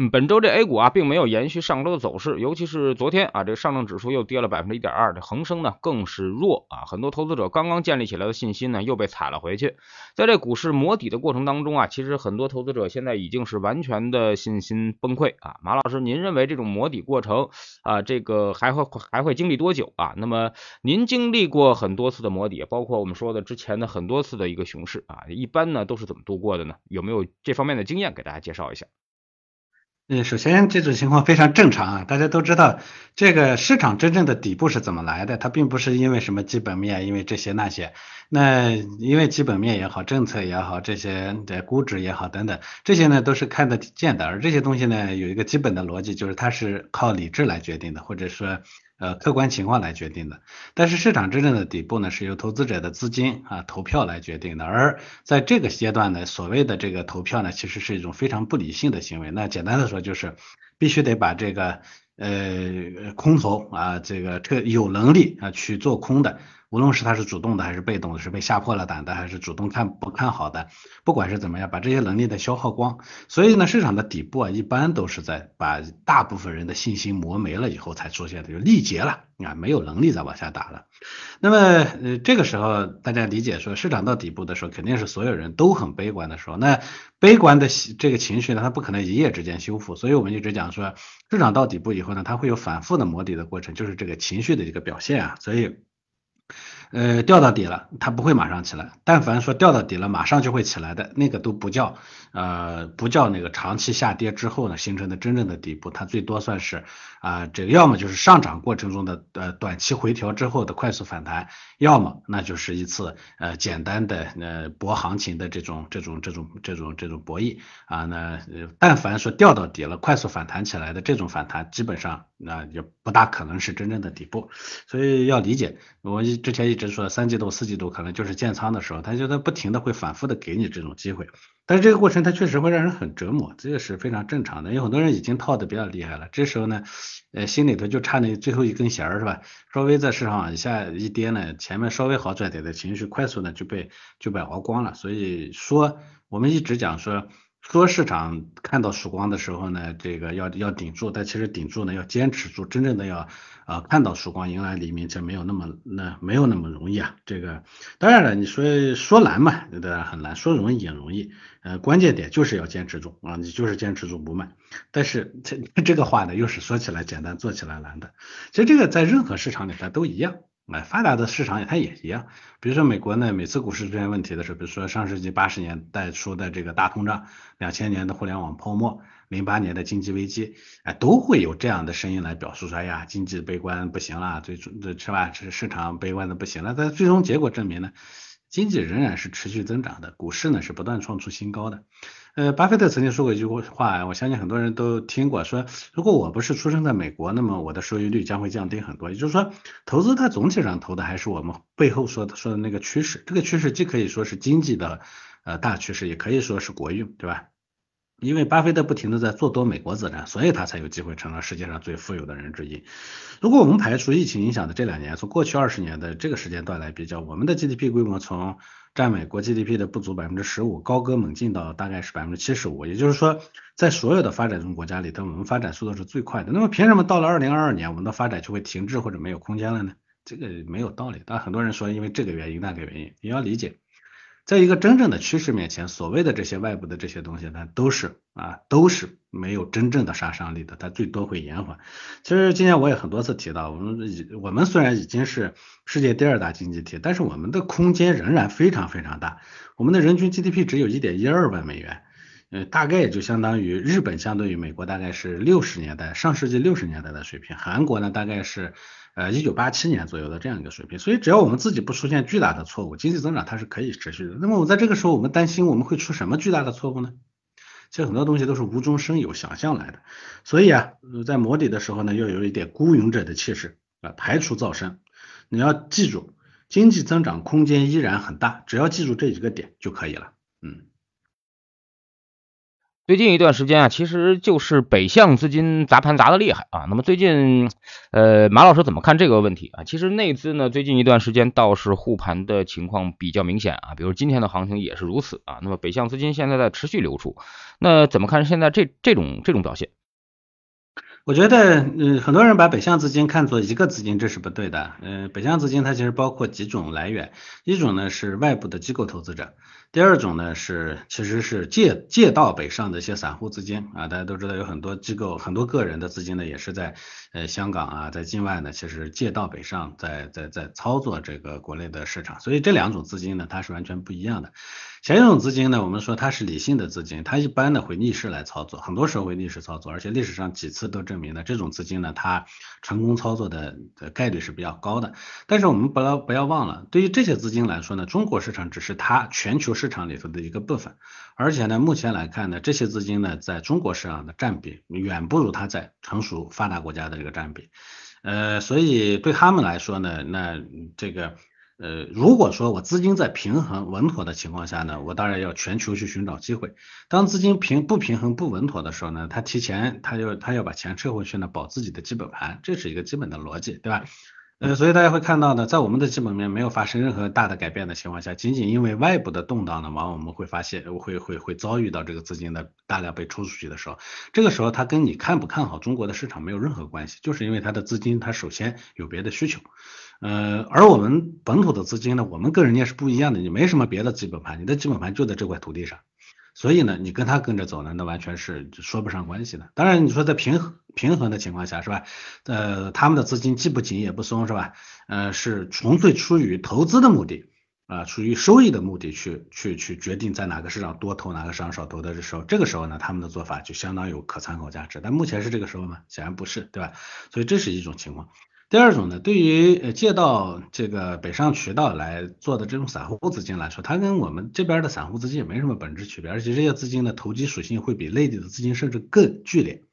嗯，本周这 A 股啊，并没有延续上周的走势，尤其是昨天啊，这上证指数又跌了百分之一点二，这恒生呢更是弱啊，很多投资者刚刚建立起来的信心呢又被踩了回去。在这股市磨底的过程当中啊，其实很多投资者现在已经是完全的信心崩溃啊。马老师，您认为这种磨底过程啊，这个还会还会经历多久啊？那么您经历过很多次的磨底，包括我们说的之前的很多次的一个熊市啊，一般呢都是怎么度过的呢？有没有这方面的经验给大家介绍一下？嗯，首先这种情况非常正常啊，大家都知道这个市场真正的底部是怎么来的，它并不是因为什么基本面，因为这些那些，那因为基本面也好，政策也好，这些的估值也好等等，这些呢都是看得见的，而这些东西呢有一个基本的逻辑，就是它是靠理智来决定的，或者说。呃，客观情况来决定的，但是市场真正的底部呢，是由投资者的资金啊投票来决定的。而在这个阶段呢，所谓的这个投票呢，其实是一种非常不理性的行为。那简单的说，就是必须得把这个呃空头啊，这个这有能力啊去做空的。无论是他是主动的还是被动的，是被吓破了胆的还是主动看不看好的，不管是怎么样，把这些能力的消耗光。所以呢，市场的底部啊，一般都是在把大部分人的信心磨没了以后才出现的，就力竭了啊，没有能力再往下打了。那么呃，这个时候大家理解说，市场到底部的时候，肯定是所有人都很悲观的时候。那悲观的这个情绪呢，它不可能一夜之间修复。所以我们一直讲说，市场到底部以后呢，它会有反复的磨底的过程，就是这个情绪的一个表现啊。所以。呃，掉到底了，它不会马上起来。但凡说掉到底了，马上就会起来的那个都不叫，呃，不叫那个长期下跌之后呢形成的真正的底部，它最多算是啊，这个要么就是上涨过程中的呃短期回调之后的快速反弹，要么那就是一次呃简单的呃博行情的这种这种这种这种这种博弈啊。那但凡说掉到底了，快速反弹起来的这种反弹，基本上那也不大可能是真正的底部。所以要理解，我之前一。就是说三季度、四季度可能就是建仓的时候，他就在不停的会反复的给你这种机会，但是这个过程它确实会让人很折磨，这个是非常正常的。有很多人已经套的比较厉害了，这时候呢，呃，心里头就差那最后一根弦儿是吧？稍微在市场往下一跌呢，前面稍微好转点的情绪快速呢就被就被熬光了。所以说我们一直讲说。说市场看到曙光的时候呢，这个要要顶住，但其实顶住呢要坚持住，真正的要啊看到曙光，迎来黎明，这没有那么那没有那么容易啊。这个当然了，你说说难嘛，当然很难；说容易也容易。呃，关键点就是要坚持住啊，你就是坚持住不卖。但是这这个话呢，又是说起来简单，做起来难的。其实这个在任何市场里边都一样。哎，发达的市场它也一样，比如说美国呢，每次股市出现问题的时候，比如说上世纪八十年代初的这个大通胀，两千年的互联网泡沫，零八年的经济危机，哎，都会有这样的声音来表述说，哎呀，经济悲观不行了，最终这是吧？是市场悲观的不行了，但最终结果证明呢，经济仍然是持续增长的，股市呢是不断创出新高的。呃，巴菲特曾经说过一句话，我相信很多人都听过，说如果我不是出生在美国，那么我的收益率将会降低很多。也就是说，投资它总体上投的还是我们背后说的说的那个趋势，这个趋势既可以说是经济的呃大趋势，也可以说是国运，对吧？因为巴菲特不停的在做多美国资产，所以他才有机会成了世界上最富有的人之一。如果我们排除疫情影响的这两年，从过去二十年的这个时间段来比较，我们的 GDP 规模从占美国 GDP 的不足百分之十五，高歌猛进到大概是百分之七十五。也就是说，在所有的发展中国家里头，我们发展速度是最快的。那么凭什么到了二零二二年，我们的发展就会停滞或者没有空间了呢？这个没有道理。但很多人说因为这个原因那个原因，你要理解。在一个真正的趋势面前，所谓的这些外部的这些东西，它都是啊，都是没有真正的杀伤力的，它最多会延缓。其实今年我也很多次提到，我们已我们虽然已经是世界第二大经济体，但是我们的空间仍然非常非常大。我们的人均 GDP 只有一点一二万美元，呃，大概也就相当于日本相对于美国大概是六十年代上世纪六十年代的水平，韩国呢大概是。呃，一九八七年左右的这样一个水平，所以只要我们自己不出现巨大的错误，经济增长它是可以持续的。那么我在这个时候，我们担心我们会出什么巨大的错误呢？其实很多东西都是无中生有、想象来的。所以啊，在摸底的时候呢，要有一点孤勇者的气势啊，排除噪声。你要记住，经济增长空间依然很大，只要记住这几个点就可以了。嗯。最近一段时间啊，其实就是北向资金砸盘砸的厉害啊。那么最近，呃，马老师怎么看这个问题啊？其实内资呢，最近一段时间倒是护盘的情况比较明显啊，比如今天的行情也是如此啊。那么北向资金现在在持续流出，那怎么看现在这这种这种表现？我觉得，嗯，很多人把北向资金看作一个资金，这是不对的。嗯，北向资金它其实包括几种来源，一种呢是外部的机构投资者，第二种呢是其实是借借到北上的一些散户资金啊。大家都知道有很多机构、很多个人的资金呢，也是在呃香港啊，在境外呢，其实借到北上，在在在操作这个国内的市场。所以这两种资金呢，它是完全不一样的。前一种资金呢，我们说它是理性的资金，它一般呢会逆势来操作，很多时候会逆势操作，而且历史上几次都证明了这种资金呢，它成功操作的概率是比较高的。但是我们不要不要忘了，对于这些资金来说呢，中国市场只是它全球市市场里头的一个部分，而且呢，目前来看呢，这些资金呢，在中国市场的占比远不如它在成熟发达国家的这个占比，呃，所以对他们来说呢，那这个。呃，如果说我资金在平衡稳妥的情况下呢，我当然要全球去寻找机会。当资金平不平衡不稳妥的时候呢，他提前他要他要把钱撤回去呢，保自己的基本盘，这是一个基本的逻辑，对吧？呃，所以大家会看到呢，在我们的基本面没有发生任何大的改变的情况下，仅仅因为外部的动荡呢，往往我们会发现会会会遭遇到这个资金的大量被抽出去的时候，这个时候它跟你看不看好中国的市场没有任何关系，就是因为它的资金它首先有别的需求。呃，而我们本土的资金呢，我们跟人家是不一样的，你没什么别的基本盘，你的基本盘就在这块土地上，所以呢，你跟他跟着走呢，那完全是说不上关系的。当然，你说在平衡平衡的情况下，是吧？呃，他们的资金既不紧也不松，是吧？呃，是纯粹出于投资的目的啊，出于收益的目的去去去决定在哪个市场多投，哪个市场少投的时候，这个时候呢，他们的做法就相当有可参考价值。但目前是这个时候吗？显然不是，对吧？所以这是一种情况。第二种呢，对于呃借到这个北上渠道来做的这种散户资金来说，它跟我们这边的散户资金也没什么本质区别，而且这些资金的投机属性会比内地的资金甚至更剧烈。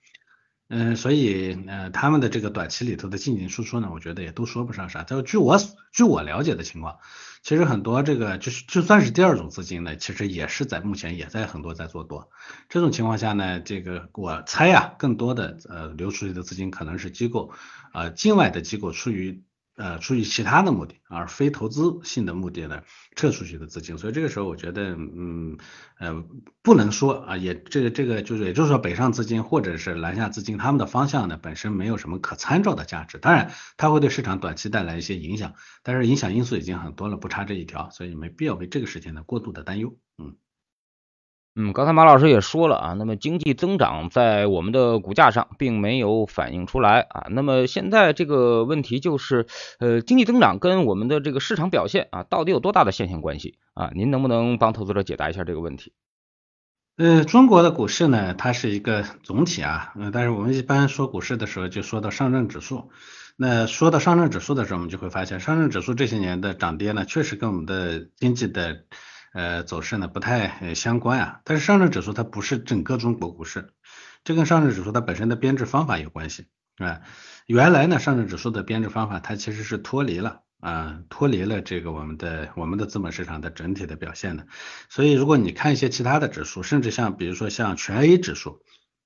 嗯，所以呃他们的这个短期里头的进进出出呢，我觉得也都说不上啥。就据我据我了解的情况，其实很多这个就是就算是第二种资金呢，其实也是在目前也在很多在做多。这种情况下呢，这个我猜呀，更多的呃流出去的资金可能是机构。呃，境外的机构出于呃出于其他的目的，而非投资性的目的呢，撤出去的资金，所以这个时候我觉得，嗯呃，不能说啊，也这个这个就是也就是说，北上资金或者是南下资金，他们的方向呢本身没有什么可参照的价值，当然它会对市场短期带来一些影响，但是影响因素已经很多了，不差这一条，所以没必要为这个事情呢过度的担忧，嗯。嗯，刚才马老师也说了啊，那么经济增长在我们的股价上并没有反映出来啊。那么现在这个问题就是，呃，经济增长跟我们的这个市场表现啊，到底有多大的线性关系啊？您能不能帮投资者解答一下这个问题？呃，中国的股市呢，它是一个总体啊，嗯，但是我们一般说股市的时候就说到上证指数。那说到上证指数的时候，我们就会发现，上证指数这些年的涨跌呢，确实跟我们的经济的。呃，走势呢不太相关啊，但是上证指数它不是整个中国股市，这跟上证指数它本身的编制方法有关系啊。原来呢，上证指数的编制方法它其实是脱离了啊，脱离了这个我们的我们的资本市场的整体的表现的。所以如果你看一些其他的指数，甚至像比如说像全 A 指数。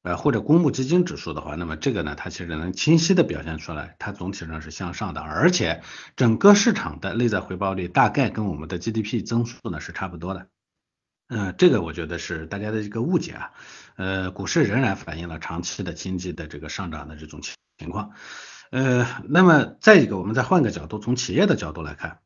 呃，或者公募基金指数的话，那么这个呢，它其实能清晰的表现出来，它总体上是向上的，而且整个市场的内在回报率大概跟我们的 GDP 增速呢是差不多的。嗯，这个我觉得是大家的一个误解啊。呃，股市仍然反映了长期的经济的这个上涨的这种情情况。呃，那么再一个，我们再换个角度，从企业的角度来看。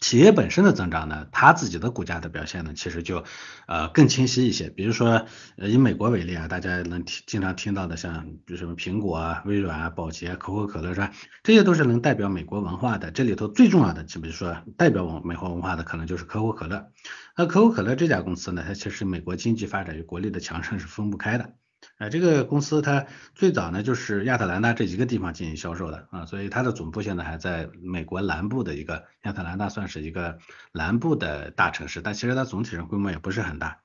企业本身的增长呢，它自己的股价的表现呢，其实就呃更清晰一些。比如说，呃以美国为例啊，大家能听经常听到的，像比如什么苹果啊、微软啊、宝洁、可口可乐是吧？这些都是能代表美国文化的。这里头最重要的，就比如说代表文美国文化的，可能就是可口可乐。那可口可乐这家公司呢，它其实美国经济发展与国力的强盛是分不开的。啊，这个公司它最早呢就是亚特兰大这一个地方进行销售的啊，所以它的总部现在还在美国南部的一个亚特兰大，算是一个南部的大城市，但其实它总体上规模也不是很大。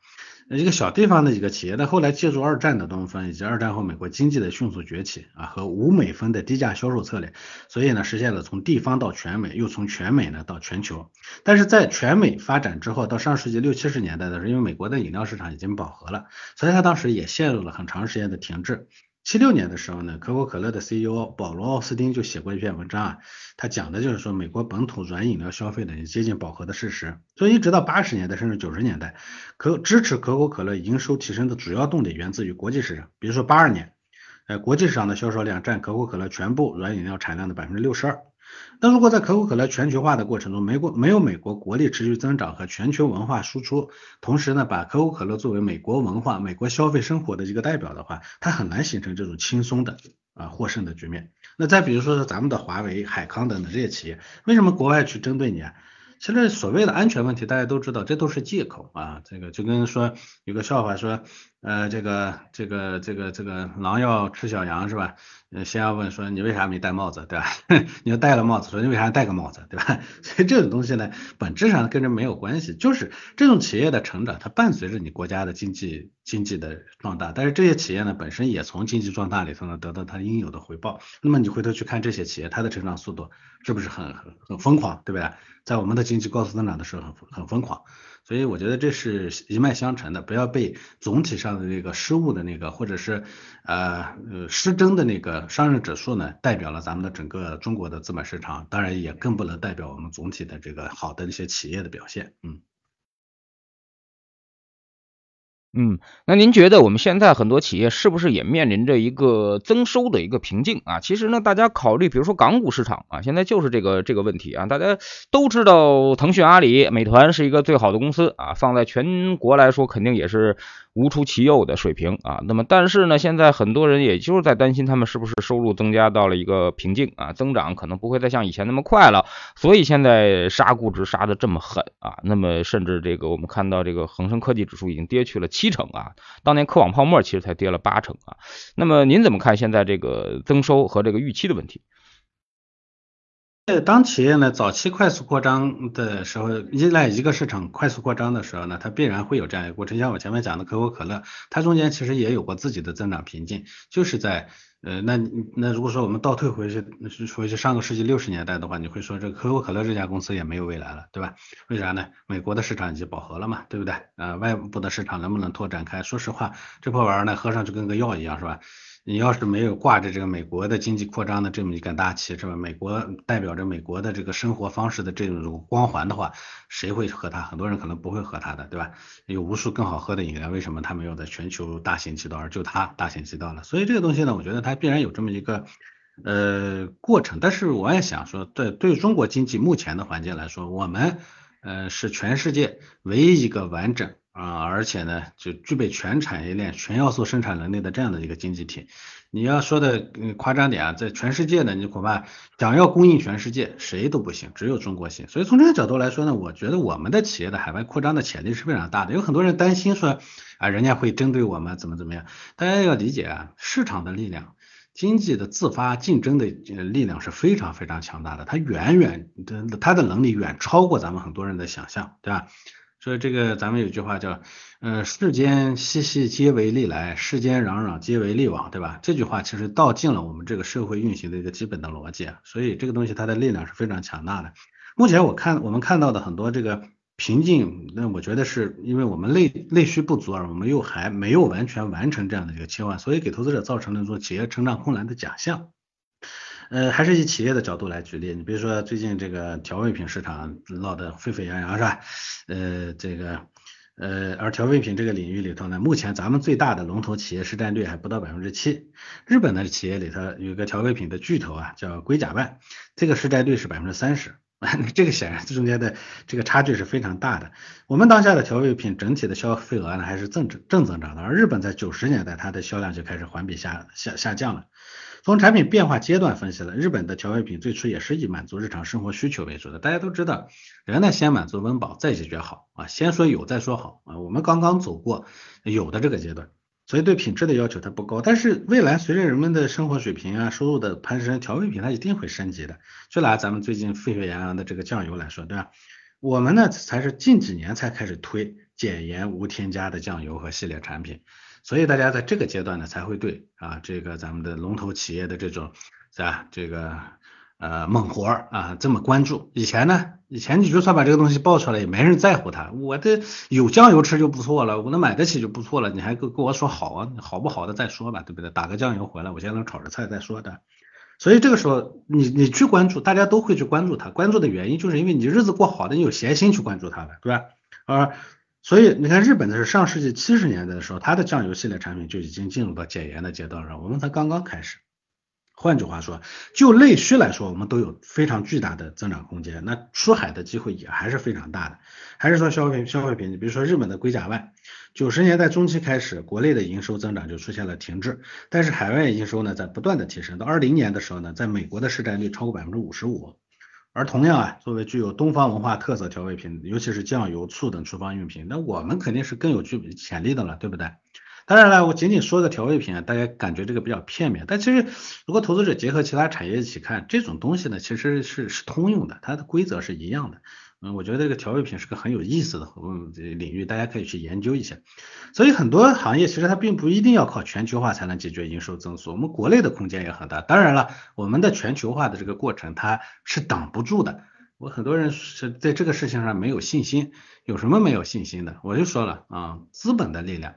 一个小地方的一个企业，但后来借助二战的东风以及二战后美国经济的迅速崛起啊和五美分的低价销售策略，所以呢实现了从地方到全美，又从全美呢到全球。但是在全美发展之后，到上世纪六七十年代的时候，因为美国的饮料市场已经饱和了，所以他当时也陷入了很长时间的停滞。七六年的时候呢，可口可乐的 CEO 保罗奥斯汀就写过一篇文章啊，他讲的就是说美国本土软饮料消费的接近饱和的事实。所以一直到八十年代甚至九十年代，可支持可口可乐营收提升的主要动力源自于国际市场。比如说八二年，呃，国际市场的销售量占可口可乐全部软饮料产量的百分之六十二。那如果在可口可乐全球化的过程中，美国没有美国国力持续增长和全球文化输出，同时呢，把可口可乐作为美国文化、美国消费生活的一个代表的话，它很难形成这种轻松的啊获胜的局面。那再比如说是咱们的华为、海康等等这些企业，为什么国外去针对你啊？其实所谓的安全问题，大家都知道，这都是借口啊。这个就跟说有个笑话说，呃，这个这个这个这个狼要吃小羊是吧？呃，先要问说你为啥没戴帽子，对吧？你要戴了帽子，说你为啥戴个帽子，对吧？所以这种东西呢，本质上跟这没有关系，就是这种企业的成长，它伴随着你国家的经济经济的壮大，但是这些企业呢，本身也从经济壮大里头呢得到它应有的回报。那么你回头去看这些企业，它的成长速度是不是很很很疯狂，对不对？在我们的经济高速增长的时候很很疯狂。所以我觉得这是一脉相承的，不要被总体上的那个失误的那个，或者是呃呃失真的那个上证指数呢，代表了咱们的整个中国的资本市场，当然也更不能代表我们总体的这个好的一些企业的表现，嗯。嗯，那您觉得我们现在很多企业是不是也面临着一个增收的一个瓶颈啊？其实呢，大家考虑，比如说港股市场啊，现在就是这个这个问题啊。大家都知道，腾讯、阿里、美团是一个最好的公司啊，放在全国来说，肯定也是。无出其右的水平啊，那么但是呢，现在很多人也就是在担心他们是不是收入增加到了一个瓶颈啊，增长可能不会再像以前那么快了，所以现在杀估值杀的这么狠啊，那么甚至这个我们看到这个恒生科技指数已经跌去了七成啊，当年科网泡沫其实才跌了八成啊，那么您怎么看现在这个增收和这个预期的问题？当企业呢早期快速扩张的时候，依赖一个市场快速扩张的时候呢，它必然会有这样一个过程。像我前面讲的可口可乐，它中间其实也有过自己的增长瓶颈，就是在呃，那那如果说我们倒退回去，回去上个世纪六十年代的话，你会说这可口可乐这家公司也没有未来了，对吧？为啥呢？美国的市场已经饱和了嘛，对不对？啊，外部的市场能不能拓展开？说实话，这破玩意儿呢，喝上去跟个药一样，是吧？你要是没有挂着这个美国的经济扩张的这么一杆大旗，是吧？美国代表着美国的这个生活方式的这种光环的话，谁会喝它？很多人可能不会喝它的，对吧？有无数更好喝的饮料，为什么它没有在全球大行其道，而就它大行其道了？所以这个东西呢，我觉得它必然有这么一个呃过程。但是我也想说，对对中国经济目前的环境来说，我们呃是全世界唯一一个完整。啊，而且呢，就具备全产业链、全要素生产能力的这样的一个经济体。你要说的嗯夸张点啊，在全世界呢，你恐怕想要供应全世界，谁都不行，只有中国行。所以从这个角度来说呢，我觉得我们的企业的海外扩张的潜力是非常大的。有很多人担心说啊，人家会针对我们怎么怎么样。大家要理解啊，市场的力量、经济的自发竞争的力量是非常非常强大的，它远远的它的能力远超过咱们很多人的想象，对吧？所以这个咱们有句话叫，呃，世间熙熙皆为利来，世间攘攘皆为利往，对吧？这句话其实道尽了我们这个社会运行的一个基本的逻辑啊。所以这个东西它的力量是非常强大的。目前我看我们看到的很多这个瓶颈，那我觉得是因为我们内内需不足，而我们又还没有完全完成这样的一个切换，所以给投资者造成了一种企业成长困难的假象。呃，还是以企业的角度来举例，你比如说最近这个调味品市场闹得沸沸扬扬，是吧？呃，这个呃，而调味品这个领域里头呢，目前咱们最大的龙头企业市占率还不到百分之七。日本的企业里头有个调味品的巨头啊，叫龟甲万，这个市占率是百分之三十，这个显然这中间的这个差距是非常大的。我们当下的调味品整体的消费额呢还是正正增长的，而日本在九十年代它的销量就开始环比下下下降了。从产品变化阶段分析了，日本的调味品最初也是以满足日常生活需求为主的。大家都知道，人呢先满足温饱，再解决好啊，先说有再说好啊。我们刚刚走过有的这个阶段，所以对品质的要求它不高。但是未来随着人们的生活水平啊、收入的攀升，调味品它一定会升级的。就拿咱们最近沸沸扬扬的这个酱油来说，对吧？我们呢才是近几年才开始推。减盐无添加的酱油和系列产品。所以大家在这个阶段呢，才会对啊这个咱们的龙头企业的这种是吧这个呃猛活啊这么关注。以前呢，以前你就算把这个东西爆出来，也没人在乎它。我这有酱油吃就不错了，我能买得起就不错了。你还跟跟我说好啊，好不好的再说吧，对不对？打个酱油回来，我先能炒着菜再说的。所以这个时候，你你去关注，大家都会去关注它。关注的原因就是因为你日子过好的，你有闲心去关注它了，对吧？而所以你看，日本的是上世纪七十年代的时候，它的酱油系列产品就已经进入到减盐的阶段了。我们才刚刚开始。换句话说，就内需来说，我们都有非常巨大的增长空间。那出海的机会也还是非常大的。还是说消费品消费品，你比如说日本的龟甲万，九十年代中期开始，国内的营收增长就出现了停滞，但是海外营收呢在不断的提升。到二零年的时候呢，在美国的市占率超过百分之五十五。而同样啊，作为具有东方文化特色调味品，尤其是酱油、醋等厨房用品，那我们肯定是更有具潜力的了，对不对？当然了，我仅仅说个调味品啊，大家感觉这个比较片面。但其实，如果投资者结合其他产业一起看，这种东西呢，其实是是通用的，它的规则是一样的。嗯，我觉得这个调味品是个很有意思的嗯领域，大家可以去研究一下。所以很多行业其实它并不一定要靠全球化才能解决营收增速，我们国内的空间也很大。当然了，我们的全球化的这个过程它是挡不住的。我很多人是在这个事情上没有信心，有什么没有信心的？我就说了啊，资本的力量。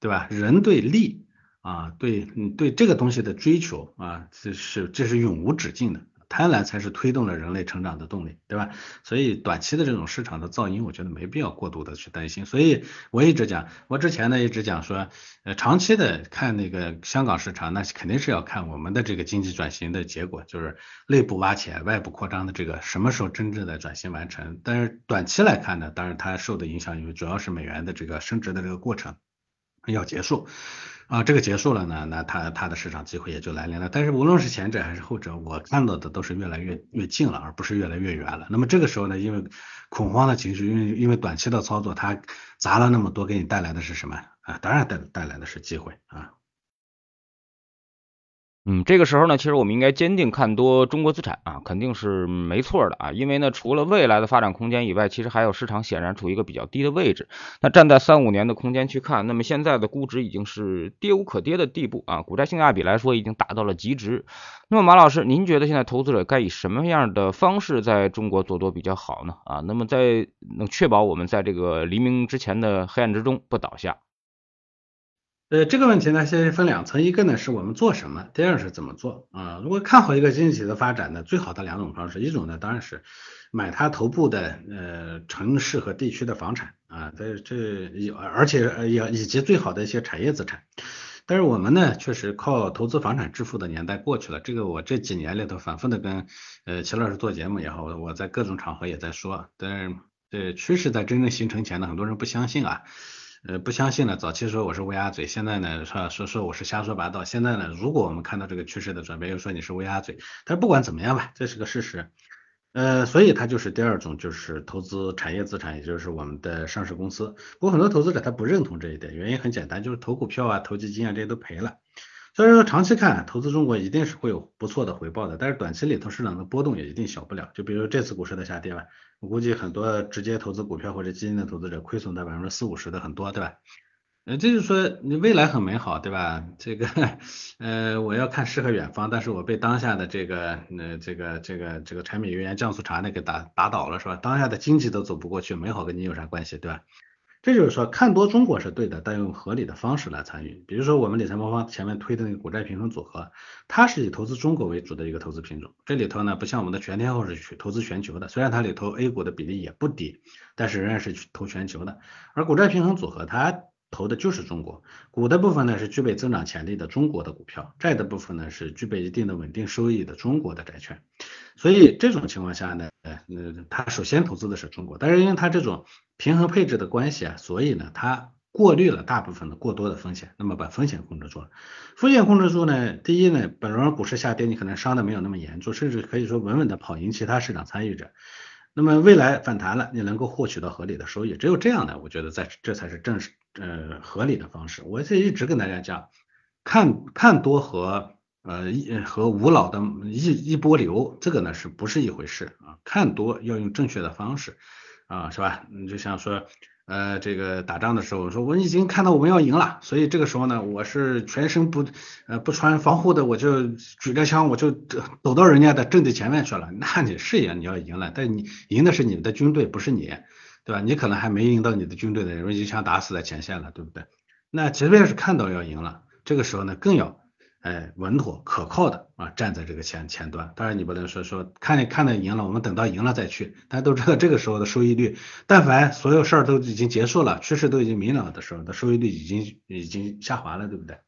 对吧？人对利啊，对，嗯，对这个东西的追求啊，这是这是永无止境的。贪婪才是推动了人类成长的动力，对吧？所以短期的这种市场的噪音，我觉得没必要过度的去担心。所以我一直讲，我之前呢一直讲说，呃，长期的看那个香港市场，那肯定是要看我们的这个经济转型的结果，就是内部挖潜、外部扩张的这个什么时候真正的转型完成。但是短期来看呢，当然它受的影响，因为主要是美元的这个升值的这个过程。要结束啊，这个结束了呢，那它它的市场机会也就来临了。但是无论是前者还是后者，我看到的都是越来越越近了，而不是越来越远了。那么这个时候呢，因为恐慌的情绪，因为因为短期的操作，它砸了那么多，给你带来的是什么啊？当然带带来的是机会啊。嗯，这个时候呢，其实我们应该坚定看多中国资产啊，肯定是没错的啊。因为呢，除了未来的发展空间以外，其实还有市场显然处于一个比较低的位置。那站在三五年的空间去看，那么现在的估值已经是跌无可跌的地步啊，股债性价比来说已经达到了极值。那么马老师，您觉得现在投资者该以什么样的方式在中国做多比较好呢？啊，那么在能确保我们在这个黎明之前的黑暗之中不倒下？呃，这个问题呢，先分两层，一个呢是我们做什么，第二是怎么做啊。如果看好一个经济体的发展呢，最好的两种方式，一种呢当然是买它头部的呃城市和地区的房产啊，这这有而且也以及最好的一些产业资产。但是我们呢，确实靠投资房产致富的年代过去了。这个我这几年里头反复的跟呃齐老师做节目也好，我在各种场合也在说，但是这趋势在真正形成前呢，很多人不相信啊。呃，不相信了。早期说我是乌鸦嘴，现在呢说说说我是瞎说八道。现在呢，如果我们看到这个趋势的转变，又说你是乌鸦嘴。但是不管怎么样吧，这是个事实。呃，所以它就是第二种，就是投资产业资产，也就是我们的上市公司。不过很多投资者他不认同这一点，原因很简单，就是投股票啊、投基金啊这些都赔了。所以说长期看，投资中国一定是会有不错的回报的，但是短期里头市场的波动也一定小不了。就比如这次股市的下跌吧，我估计很多直接投资股票或者基金的投资者亏损在百分之四五十的很多，对吧？呃，这就是说你未来很美好，对吧？这个呃，我要看诗和远方，但是我被当下的这个呃这个这个这个柴米油盐酱醋茶那给打打倒了，是吧？当下的经济都走不过去，美好跟你有啥关系，对吧？这就是说，看多中国是对的，但用合理的方式来参与。比如说，我们理财魔方前面推的那个股债平衡组合，它是以投资中国为主的一个投资品种。这里头呢，不像我们的全天候是去投资全球的，虽然它里头 A 股的比例也不低，但是仍然是去投全球的。而股债平衡组合，它投的就是中国股的部分呢，是具备增长潜力的中国的股票；债的部分呢，是具备一定的稳定收益的中国的债券。所以这种情况下呢，呃，他首先投资的是中国，但是因为他这种平衡配置的关系啊，所以呢，他过滤了大部分的过多的风险，那么把风险控制住了。风险控制住呢，第一呢，本轮股市下跌，你可能伤的没有那么严重，甚至可以说稳稳的跑赢其他市场参与者。那么未来反弹了，你能够获取到合理的收益，只有这样的，我觉得在这才是正式呃合理的方式。我这一直跟大家讲，看看多和。呃，一和无脑的一一波流，这个呢是不是一回事啊？看多要用正确的方式啊，是吧？你就像说，呃，这个打仗的时候，说我已经看到我们要赢了，所以这个时候呢，我是全身不呃不穿防护的，我就举着枪，我就走到人家的阵地前面去了。那你是呀，你要赢了，但你赢的是你的军队，不是你，对吧？你可能还没赢到你的军队的人，一枪打死在前线了，对不对？那即便是看到要赢了，这个时候呢，更要。哎，稳妥可靠的啊，站在这个前前端。当然，你不能说说看你看到赢了，我们等到赢了再去。大家都知道这个时候的收益率，但凡所有事儿都已经结束了，趋势都已经明朗的时候，的收益率已经已经下滑了，对不对？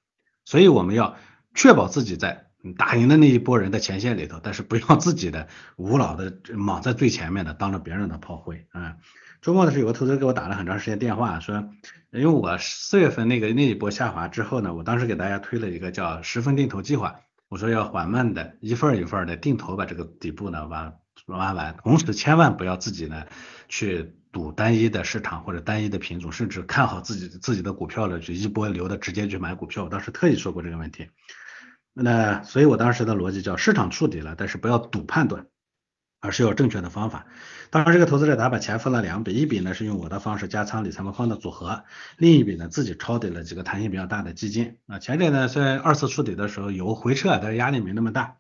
所以我们要确保自己在打赢的那一波人的前线里头，但是不要自己的无脑的莽在最前面的，当着别人的炮灰啊。周末的时候，有个投资人给我打了很长时间电话，说，因为我四月份那个那一波下滑之后呢，我当时给大家推了一个叫十分定投计划，我说要缓慢的一份一份的定投把这个底部呢挖挖完，同时千万不要自己呢去赌单一的市场或者单一的品种，甚至看好自己自己的股票了就一波流的直接去买股票，我当时特意说过这个问题。那所以我当时的逻辑叫市场触底了，但是不要赌判断。而是要正确的方法。当然，这个投资者他把钱分了两笔，一笔呢是用我的方式加仓理财魔方的组合，另一笔呢自己抄底了几个弹性比较大的基金。啊，前者呢在二次触底的时候有回撤，但是压力没那么大。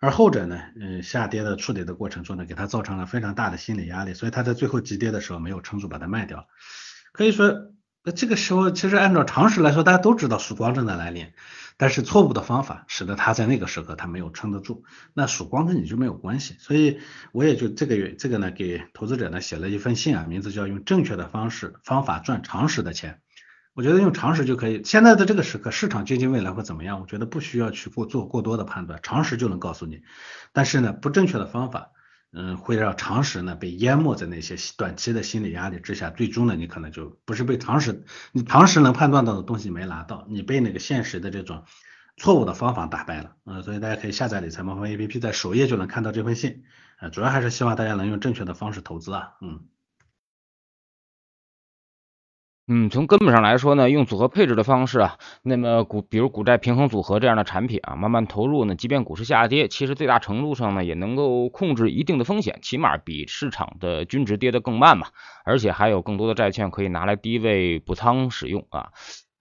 而后者呢，嗯，下跌的触底的过程中呢，给他造成了非常大的心理压力，所以他在最后急跌的时候没有撑住，把它卖掉。可以说，那这个时候其实按照常识来说，大家都知道曙光正在来临。但是错误的方法使得他在那个时刻他没有撑得住，那曙光跟你就没有关系，所以我也就这个月这个呢给投资者呢写了一封信啊，名字叫用正确的方式方法赚常识的钱，我觉得用常识就可以。现在的这个时刻市场究竟未来会怎么样，我觉得不需要去过做过多的判断，常识就能告诉你。但是呢不正确的方法。嗯，会让常识呢被淹没在那些短期的心理压力之下，最终呢，你可能就不是被常识，你常识能判断到的东西没拿到，你被那个现实的这种错误的方法打败了。嗯，所以大家可以下载理财魔方 APP，在首页就能看到这封信。呃，主要还是希望大家能用正确的方式投资啊。嗯。嗯，从根本上来说呢，用组合配置的方式啊，那么股比如股债平衡组合这样的产品啊，慢慢投入呢，即便股市下跌，其实最大程度上呢，也能够控制一定的风险，起码比市场的均值跌得更慢嘛，而且还有更多的债券可以拿来低位补仓使用啊，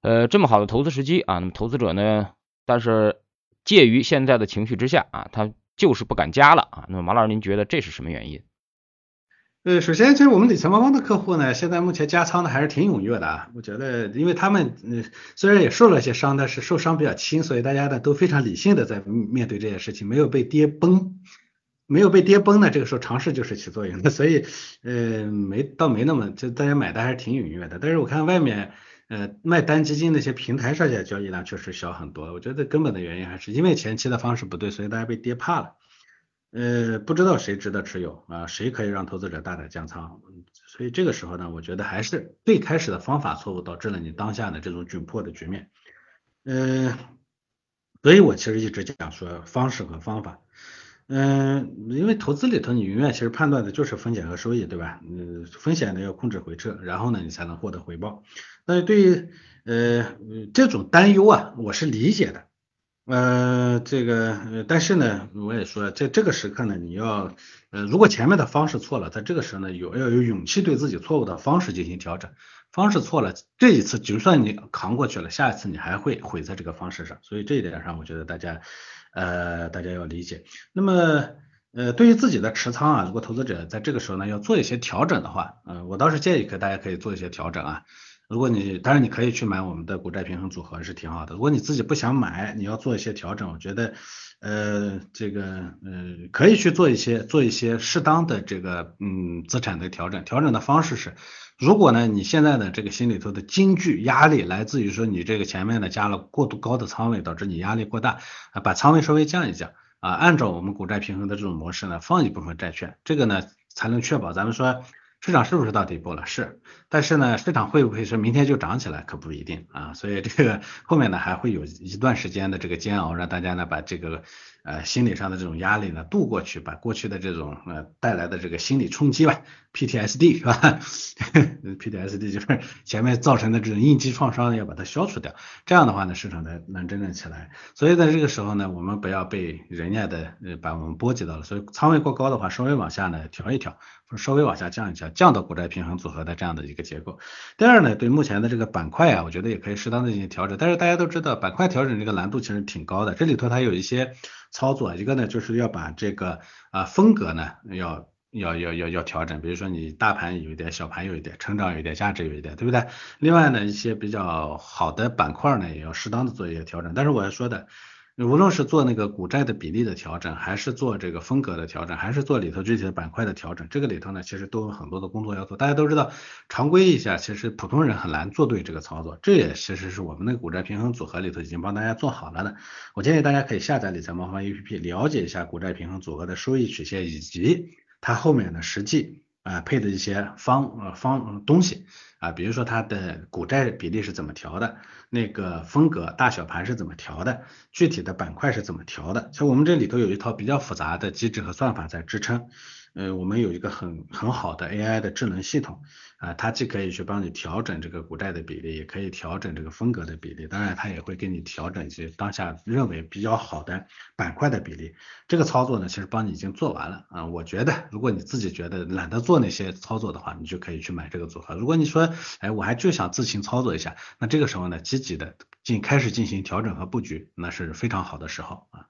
呃，这么好的投资时机啊，那么投资者呢，但是介于现在的情绪之下啊，他就是不敢加了啊，那么马老师您觉得这是什么原因？呃，首先，其实我们理财魔方的客户呢，现在目前加仓的还是挺踊跃的啊。我觉得，因为他们嗯，虽然也受了些伤，但是受伤比较轻，所以大家呢都非常理性的在面对这件事情，没有被跌崩，没有被跌崩呢。这个时候尝试就是起作用的，所以呃，没倒没那么，就大家买的还是挺踊跃的。但是我看外面呃卖单基金那些平台上下交易量确实小很多。我觉得根本的原因还是因为前期的方式不对，所以大家被跌怕了。呃，不知道谁值得持有啊？谁可以让投资者大胆降仓？所以这个时候呢，我觉得还是最开始的方法错误导致了你当下的这种窘迫的局面。呃，所以我其实一直讲说方式和方法。嗯，因为投资里头你永远其实判断的就是风险和收益，对吧？嗯，风险呢要控制回撤，然后呢你才能获得回报。那对于呃这种担忧啊，我是理解的。呃，这个，但是呢，我也说，在这个时刻呢，你要，呃，如果前面的方式错了，在这个时候呢，有要有勇气对自己错误的方式进行调整。方式错了，这一次就算你扛过去了，下一次你还会毁在这个方式上。所以这一点上，我觉得大家，呃，大家要理解。那么，呃，对于自己的持仓啊，如果投资者在这个时候呢，要做一些调整的话，嗯，我倒是建议给大家可以做一些调整啊。如果你当然你可以去买我们的股债平衡组合是挺好的。如果你自己不想买，你要做一些调整，我觉得呃这个呃可以去做一些做一些适当的这个嗯资产的调整。调整的方式是，如果呢你现在的这个心里头的惊惧压力来自于说你这个前面呢加了过度高的仓位，导致你压力过大，把仓位稍微降一降啊，按照我们股债平衡的这种模式呢放一部分债券，这个呢才能确保咱们说。市场是不是到底部了？是，但是呢，市场会不会说明天就涨起来？可不一定啊。所以这个后面呢还会有一段时间的这个煎熬，让大家呢把这个呃心理上的这种压力呢度过去，把过去的这种呃带来的这个心理冲击吧，PTSD 是吧？PTSD 就是前面造成的这种应激创伤要把它消除掉，这样的话呢市场才能真正起来。所以在这个时候呢，我们不要被人家的呃把我们波及到了，所以仓位过高的话，稍微往下呢调一调，稍微往下降一降，降到股债平衡组合的这样的一个结构。第二呢，对目前的这个板块啊，我觉得也可以适当的进行调整，但是大家都知道板块调整这个难度其实挺高的，这里头它有一些操作，一个呢就是要把这个啊风格呢要要要要要调整，比如说你大盘有一点，小盘有一点，成长有一点，价值有一点，对不对？另外呢，一些比较好的板块呢，也要适当的做一些调整，但是我要说的。无论是做那个股债的比例的调整，还是做这个风格的调整，还是做里头具体的板块的调整，这个里头呢，其实都有很多的工作要做。大家都知道，常规一下，其实普通人很难做对这个操作。这也其实是我们那个股债平衡组合里头已经帮大家做好了的。我建议大家可以下载理财魔方 APP，了解一下股债平衡组合的收益曲线以及它后面的实际啊配的一些方呃方东西。啊，比如说它的股债比例是怎么调的，那个风格大小盘是怎么调的，具体的板块是怎么调的，其实我们这里头有一套比较复杂的机制和算法在支撑。呃，我们有一个很很好的 AI 的智能系统啊，它既可以去帮你调整这个股债的比例，也可以调整这个风格的比例，当然它也会给你调整一些当下认为比较好的板块的比例。这个操作呢，其实帮你已经做完了啊。我觉得，如果你自己觉得懒得做那些操作的话，你就可以去买这个组合。如果你说，哎，我还就想自行操作一下，那这个时候呢，积极的进开始进行调整和布局，那是非常好的时候啊。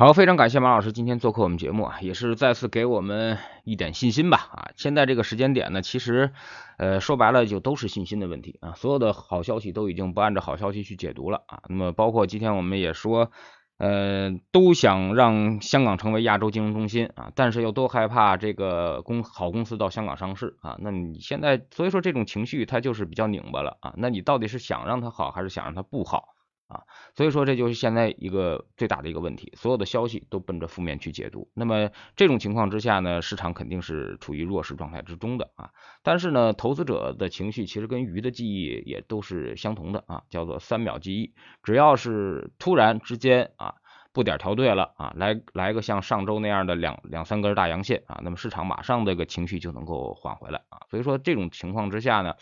好，非常感谢马老师今天做客我们节目啊，也是再次给我们一点信心吧啊。现在这个时间点呢，其实呃说白了就都是信心的问题啊。所有的好消息都已经不按照好消息去解读了啊。那么包括今天我们也说，呃都想让香港成为亚洲金融中心啊，但是又都害怕这个公好公司到香港上市啊。那你现在所以说这种情绪它就是比较拧巴了啊。那你到底是想让它好还是想让它不好？啊，所以说这就是现在一个最大的一个问题，所有的消息都奔着负面去解读。那么这种情况之下呢，市场肯定是处于弱势状态之中的啊。但是呢，投资者的情绪其实跟鱼的记忆也都是相同的啊，叫做三秒记忆。只要是突然之间啊，布点调对了啊，来来个像上周那样的两两三根大阳线啊，那么市场马上这个情绪就能够缓回来啊。所以说这种情况之下呢。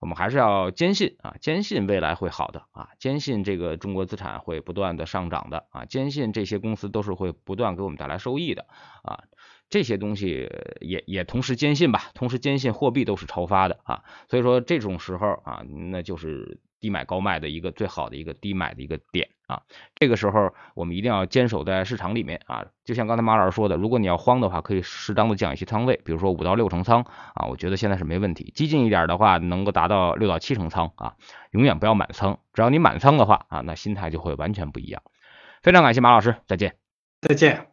我们还是要坚信啊，坚信未来会好的啊，坚信这个中国资产会不断的上涨的啊，坚信这些公司都是会不断给我们带来收益的啊，这些东西也也同时坚信吧，同时坚信货币都是超发的啊，所以说这种时候啊，那就是。低买高卖的一个最好的一个低买的一个点啊，这个时候我们一定要坚守在市场里面啊，就像刚才马老师说的，如果你要慌的话，可以适当的降一些仓位，比如说五到六成仓啊，我觉得现在是没问题。激进一点的话，能够达到六到七成仓啊，永远不要满仓，只要你满仓的话啊，那心态就会完全不一样。非常感谢马老师，再见，再见。